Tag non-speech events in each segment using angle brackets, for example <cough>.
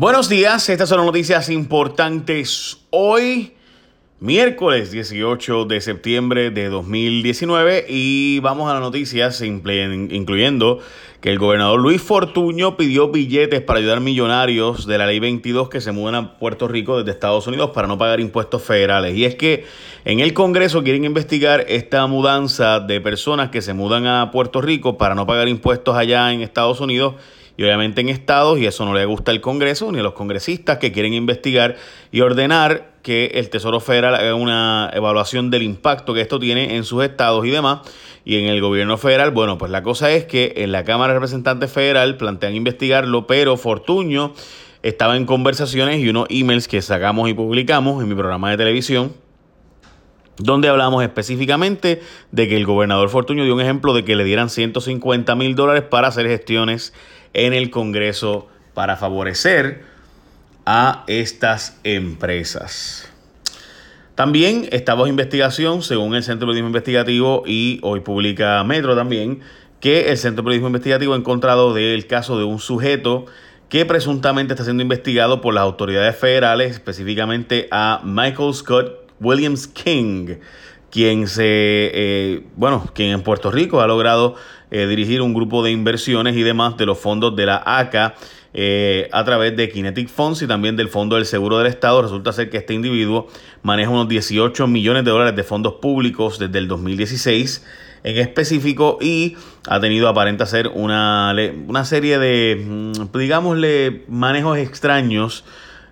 Buenos días, estas son las noticias importantes hoy, miércoles 18 de septiembre de 2019 y vamos a las noticias incluyendo que el gobernador Luis Fortuño pidió billetes para ayudar millonarios de la ley 22 que se mudan a Puerto Rico desde Estados Unidos para no pagar impuestos federales. Y es que en el Congreso quieren investigar esta mudanza de personas que se mudan a Puerto Rico para no pagar impuestos allá en Estados Unidos y obviamente en estados, y eso no le gusta al Congreso ni a los congresistas que quieren investigar y ordenar que el Tesoro Federal haga una evaluación del impacto que esto tiene en sus estados y demás. Y en el gobierno federal, bueno, pues la cosa es que en la Cámara de Representantes Federal plantean investigarlo, pero Fortuño estaba en conversaciones y unos emails que sacamos y publicamos en mi programa de televisión donde hablamos específicamente de que el gobernador Fortuño dio un ejemplo de que le dieran 150 mil dólares para hacer gestiones en el Congreso para favorecer a estas empresas. También está bajo investigación, según el Centro de Periodismo Investigativo y hoy publica Metro también, que el Centro de Periodismo Investigativo ha encontrado del caso de un sujeto que presuntamente está siendo investigado por las autoridades federales, específicamente a Michael Scott Williams King, quien se, eh, bueno, quien en Puerto Rico ha logrado eh, dirigir un grupo de inversiones y demás de los fondos de la ACA eh, a través de Kinetic Funds y también del Fondo del Seguro del Estado. Resulta ser que este individuo maneja unos 18 millones de dólares de fondos públicos desde el 2016 en específico y ha tenido aparente ser una, una serie de, mm, digámosle, manejos extraños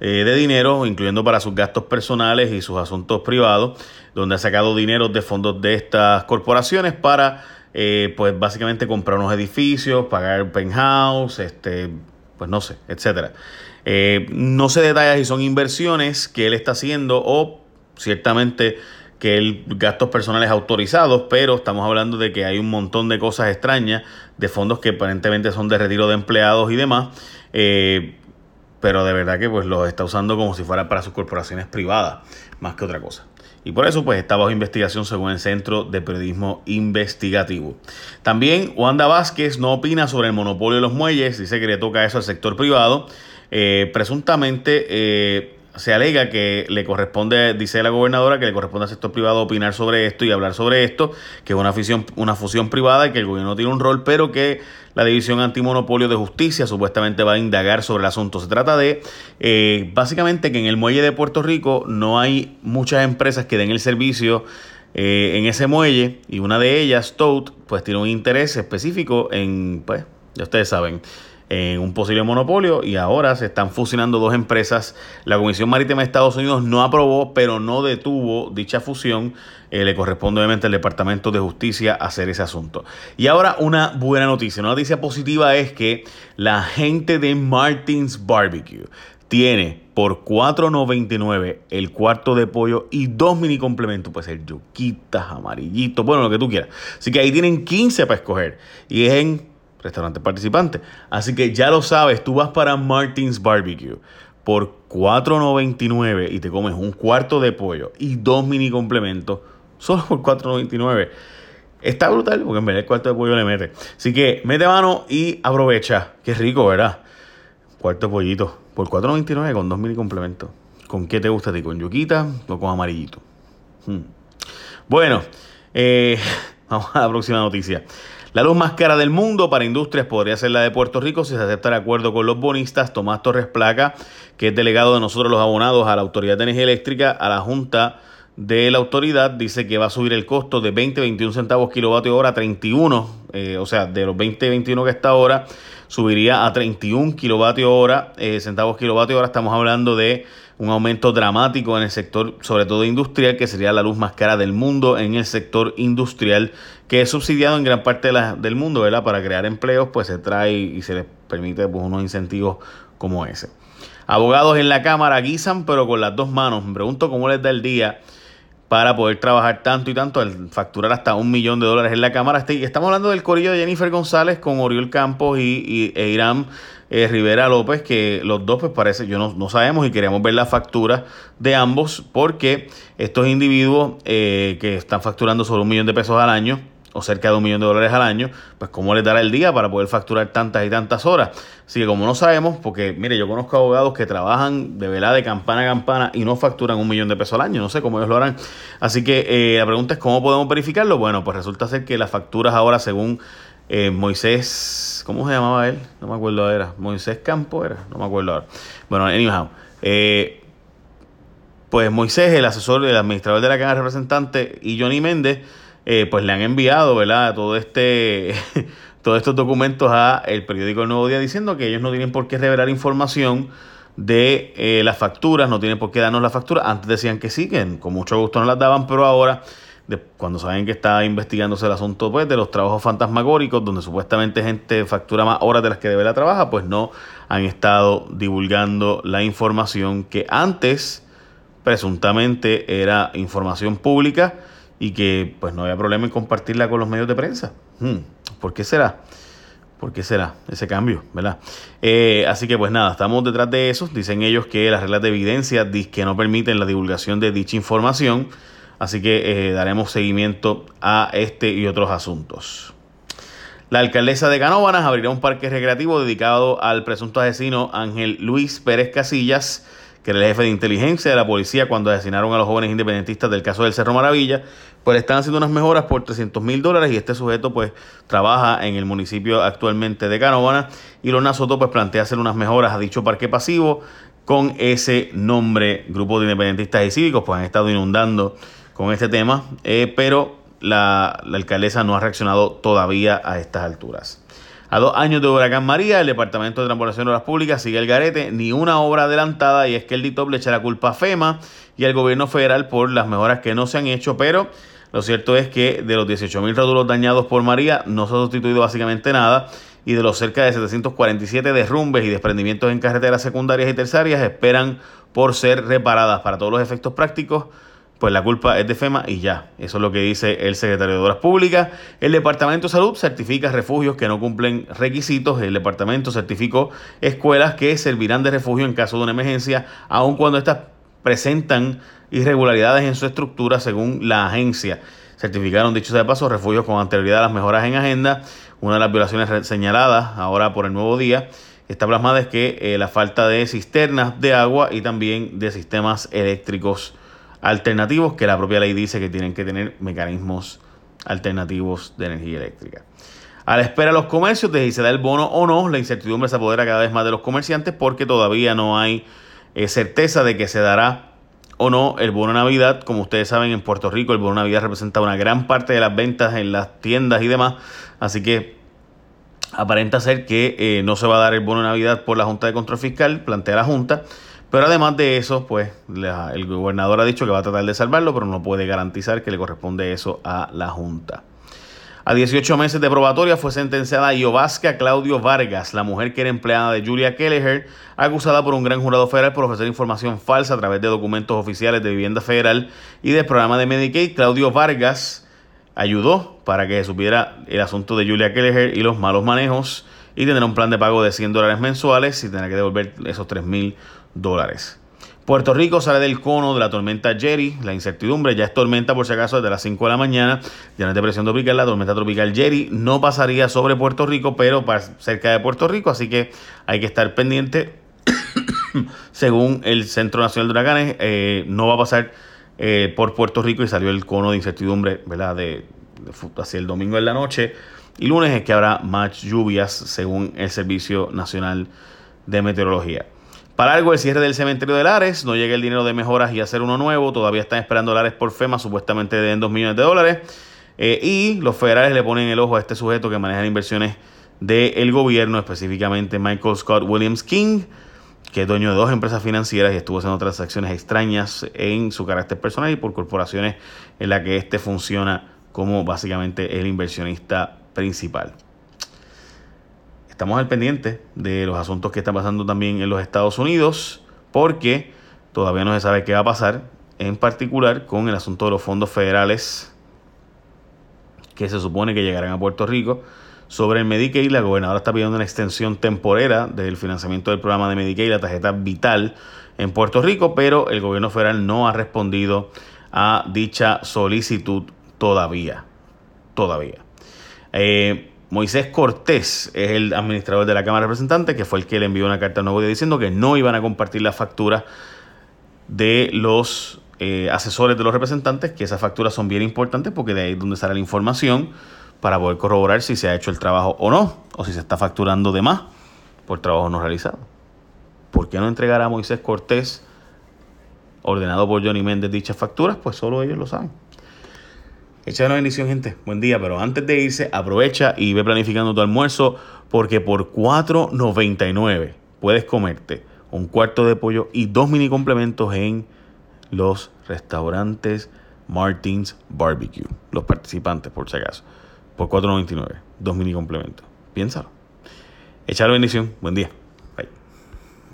eh, de dinero, incluyendo para sus gastos personales y sus asuntos privados, donde ha sacado dinero de fondos de estas corporaciones para eh, pues básicamente comprar unos edificios, pagar penthouse, este, pues no sé, etcétera. Eh, no se detalla si son inversiones que él está haciendo o ciertamente que él gastos personales autorizados, pero estamos hablando de que hay un montón de cosas extrañas, de fondos que aparentemente son de retiro de empleados y demás, pero de verdad que pues los está usando como si fuera para sus corporaciones privadas, más que otra cosa. Y por eso pues está bajo investigación según el Centro de Periodismo Investigativo. También Wanda Vázquez no opina sobre el monopolio de los muelles, dice que le toca eso al sector privado. Eh, presuntamente eh, se alega que le corresponde, dice la gobernadora, que le corresponde al sector privado opinar sobre esto y hablar sobre esto, que es una fusión, una fusión privada y que el gobierno tiene un rol, pero que la División Antimonopolio de Justicia supuestamente va a indagar sobre el asunto. Se trata de, eh, básicamente, que en el muelle de Puerto Rico no hay muchas empresas que den el servicio eh, en ese muelle y una de ellas, Toad, pues tiene un interés específico en, pues, ya ustedes saben, en un posible monopolio y ahora se están fusionando dos empresas. La Comisión Marítima de Estados Unidos no aprobó, pero no detuvo dicha fusión. Eh, le corresponde obviamente al Departamento de Justicia hacer ese asunto. Y ahora una buena noticia. Una noticia positiva es que la gente de Martins Barbecue tiene por $4.99 el cuarto de pollo y dos mini complementos, pues el yuquitas, amarillito, bueno, lo que tú quieras. Así que ahí tienen 15 para escoger. Y es en restaurante participante. Así que ya lo sabes, tú vas para Martins Barbecue por $4.99 y te comes un cuarto de pollo y dos mini complementos solo por $4.99. Está brutal porque en verdad el cuarto de pollo le mete. Así que mete mano y aprovecha. Qué rico, ¿verdad? Cuarto de pollito por $4.99 con dos mini complementos. ¿Con qué te gusta a ti? ¿Con yuquita o con amarillito? Hmm. Bueno, eh, <laughs> vamos a la próxima noticia. La luz más cara del mundo para industrias podría ser la de Puerto Rico si se acepta el acuerdo con los bonistas. Tomás Torres Placa, que es delegado de nosotros los abonados a la Autoridad de Energía Eléctrica, a la Junta de la autoridad, dice que va a subir el costo de 20, 21 centavos kilovatio hora a 31, eh, o sea, de los 20, 21 que está ahora, subiría a 31 kilovatio hora, eh, centavos kilovatio hora. Estamos hablando de un aumento dramático en el sector, sobre todo industrial, que sería la luz más cara del mundo en el sector industrial, que es subsidiado en gran parte del mundo, ¿verdad? Para crear empleos, pues se trae y se les permite pues, unos incentivos como ese. Abogados en la Cámara guisan, pero con las dos manos. Me pregunto cómo les da el día para poder trabajar tanto y tanto, al facturar hasta un millón de dólares en la Cámara. Este, estamos hablando del corillo de Jennifer González con Oriol Campos y, e Irán eh, Rivera López, que los dos, pues parece, yo no, sabemos y queríamos ver la factura de ambos, porque estos individuos eh, que están facturando sobre un millón de pesos al año, o cerca de un millón de dólares al año, pues cómo les dará el día para poder facturar tantas y tantas horas. Así que como no sabemos, porque mire, yo conozco abogados que trabajan de velada de campana a campana y no facturan un millón de pesos al año, no sé cómo ellos lo harán. Así que eh, la pregunta es cómo podemos verificarlo. Bueno, pues resulta ser que las facturas ahora según eh, Moisés, ¿cómo se llamaba él? No me acuerdo era. Moisés Campo era, no me acuerdo ahora. Bueno, anyhow, eh, pues Moisés, el asesor del administrador de la Cámara de Representantes y Johnny Méndez, eh, pues le han enviado, ¿verdad? Todo este, <laughs> todos estos documentos a el periódico El Nuevo Día diciendo que ellos no tienen por qué revelar información de las facturas, no tienen por qué darnos la factura. Antes decían que sí, que con mucho gusto no las daban, pero ahora cuando saben que está investigándose el asunto pues, de los trabajos fantasmagóricos, donde supuestamente gente factura más horas de las que debe la trabaja, pues no han estado divulgando la información que antes presuntamente era información pública y que pues no había problema en compartirla con los medios de prensa. Hmm, ¿Por qué será? ¿Por qué será ese cambio? ¿Verdad? Eh, así que pues nada, estamos detrás de eso. Dicen ellos que las reglas de evidencia que no permiten la divulgación de dicha información Así que eh, daremos seguimiento a este y otros asuntos. La alcaldesa de Canóvanas abrirá un parque recreativo dedicado al presunto asesino Ángel Luis Pérez Casillas, que era el jefe de inteligencia de la policía cuando asesinaron a los jóvenes independentistas del caso del Cerro Maravilla. Pues están haciendo unas mejoras por 300 mil dólares y este sujeto pues trabaja en el municipio actualmente de Canóvanas y Lorna Soto pues plantea hacer unas mejoras a dicho parque pasivo con ese nombre, Grupo de Independentistas y Cívicos, pues han estado inundando con este tema, eh, pero la, alcaldesa no ha reaccionado todavía a estas alturas. A dos años de Huracán María, el Departamento de Transportación de Obras Públicas sigue el garete, ni una obra adelantada, y es que el DITOP le echa la culpa a FEMA y al gobierno federal por las mejoras que no se han hecho, pero lo cierto es que de los 18 mil rótulos dañados por María no se ha sustituido básicamente nada, y de los cerca de 747 derrumbes y desprendimientos en carreteras secundarias y terciarias esperan por ser reparadas. Para todos los efectos prácticos pues la culpa es de FEMA y ya. Eso es lo que dice el secretario de Obras Públicas. El Departamento de Salud certifica refugios que no cumplen requisitos. El departamento certificó escuelas que servirán de refugio en caso de una emergencia, aun cuando estas presentan irregularidades en su estructura según la agencia. Certificaron, dicho sea de paso, refugios con anterioridad a las mejoras en agenda. Una de las violaciones señaladas ahora por el nuevo día está plasmada es que eh, la falta de cisternas de agua y también de sistemas eléctricos alternativos que la propia ley dice que tienen que tener mecanismos alternativos de energía eléctrica. A la espera de los comercios de si se da el bono o no, la incertidumbre se apodera cada vez más de los comerciantes porque todavía no hay eh, certeza de que se dará o no el bono Navidad. Como ustedes saben, en Puerto Rico el bono Navidad representa una gran parte de las ventas en las tiendas y demás. Así que aparenta ser que eh, no se va a dar el bono Navidad por la Junta de Control Fiscal, plantea la Junta. Pero además de eso, pues el gobernador ha dicho que va a tratar de salvarlo, pero no puede garantizar que le corresponde eso a la Junta. A 18 meses de probatoria fue sentenciada Iovasca Claudio Vargas, la mujer que era empleada de Julia Kelleher, acusada por un gran jurado federal por ofrecer información falsa a través de documentos oficiales de vivienda federal y del programa de Medicaid. Claudio Vargas ayudó para que supiera el asunto de Julia Kelleher y los malos manejos y tener un plan de pago de 100 dólares mensuales y tener que devolver esos 3 mil dólares. Puerto Rico sale del cono de la tormenta Jerry, la incertidumbre ya es tormenta por si acaso desde las 5 de la mañana, ya no es depresión tropical, la tormenta tropical Jerry no pasaría sobre Puerto Rico, pero cerca de Puerto Rico, así que hay que estar pendiente. <coughs> Según el Centro Nacional de Huracanes, eh, no va a pasar eh, por Puerto Rico y salió el cono de incertidumbre, ¿verdad? De, hacia el domingo en la noche y lunes es que habrá más lluvias según el Servicio Nacional de Meteorología. Para algo, el cierre del cementerio de Lares, no llega el dinero de mejoras y hacer uno nuevo, todavía están esperando Lares por FEMA, supuestamente den 2 millones de dólares. Eh, y los federales le ponen el ojo a este sujeto que maneja inversiones del gobierno, específicamente Michael Scott Williams King, que es dueño de dos empresas financieras y estuvo haciendo transacciones extrañas en su carácter personal y por corporaciones en las que éste funciona como básicamente el inversionista principal. Estamos al pendiente de los asuntos que están pasando también en los Estados Unidos, porque todavía no se sabe qué va a pasar, en particular con el asunto de los fondos federales que se supone que llegarán a Puerto Rico. Sobre el Medicaid, la gobernadora está pidiendo una extensión temporera del financiamiento del programa de Medicaid, la tarjeta vital en Puerto Rico, pero el gobierno federal no ha respondido a dicha solicitud todavía. Todavía. Eh, Moisés Cortés es el administrador de la Cámara de Representantes, que fue el que le envió una carta a Nuevo Día diciendo que no iban a compartir las facturas de los eh, asesores de los representantes, que esas facturas son bien importantes porque de ahí es donde sale la información para poder corroborar si se ha hecho el trabajo o no, o si se está facturando de más por trabajo no realizado. ¿Por qué no entregar a Moisés Cortés, ordenado por Johnny Méndez, dichas facturas? Pues solo ellos lo saben. Echa una bendición, gente. Buen día. Pero antes de irse, aprovecha y ve planificando tu almuerzo porque por $4.99 puedes comerte un cuarto de pollo y dos mini complementos en los restaurantes Martins Barbecue. Los participantes, por si acaso. Por $4.99. Dos mini complementos. Piénsalo. Echa la bendición. Buen día.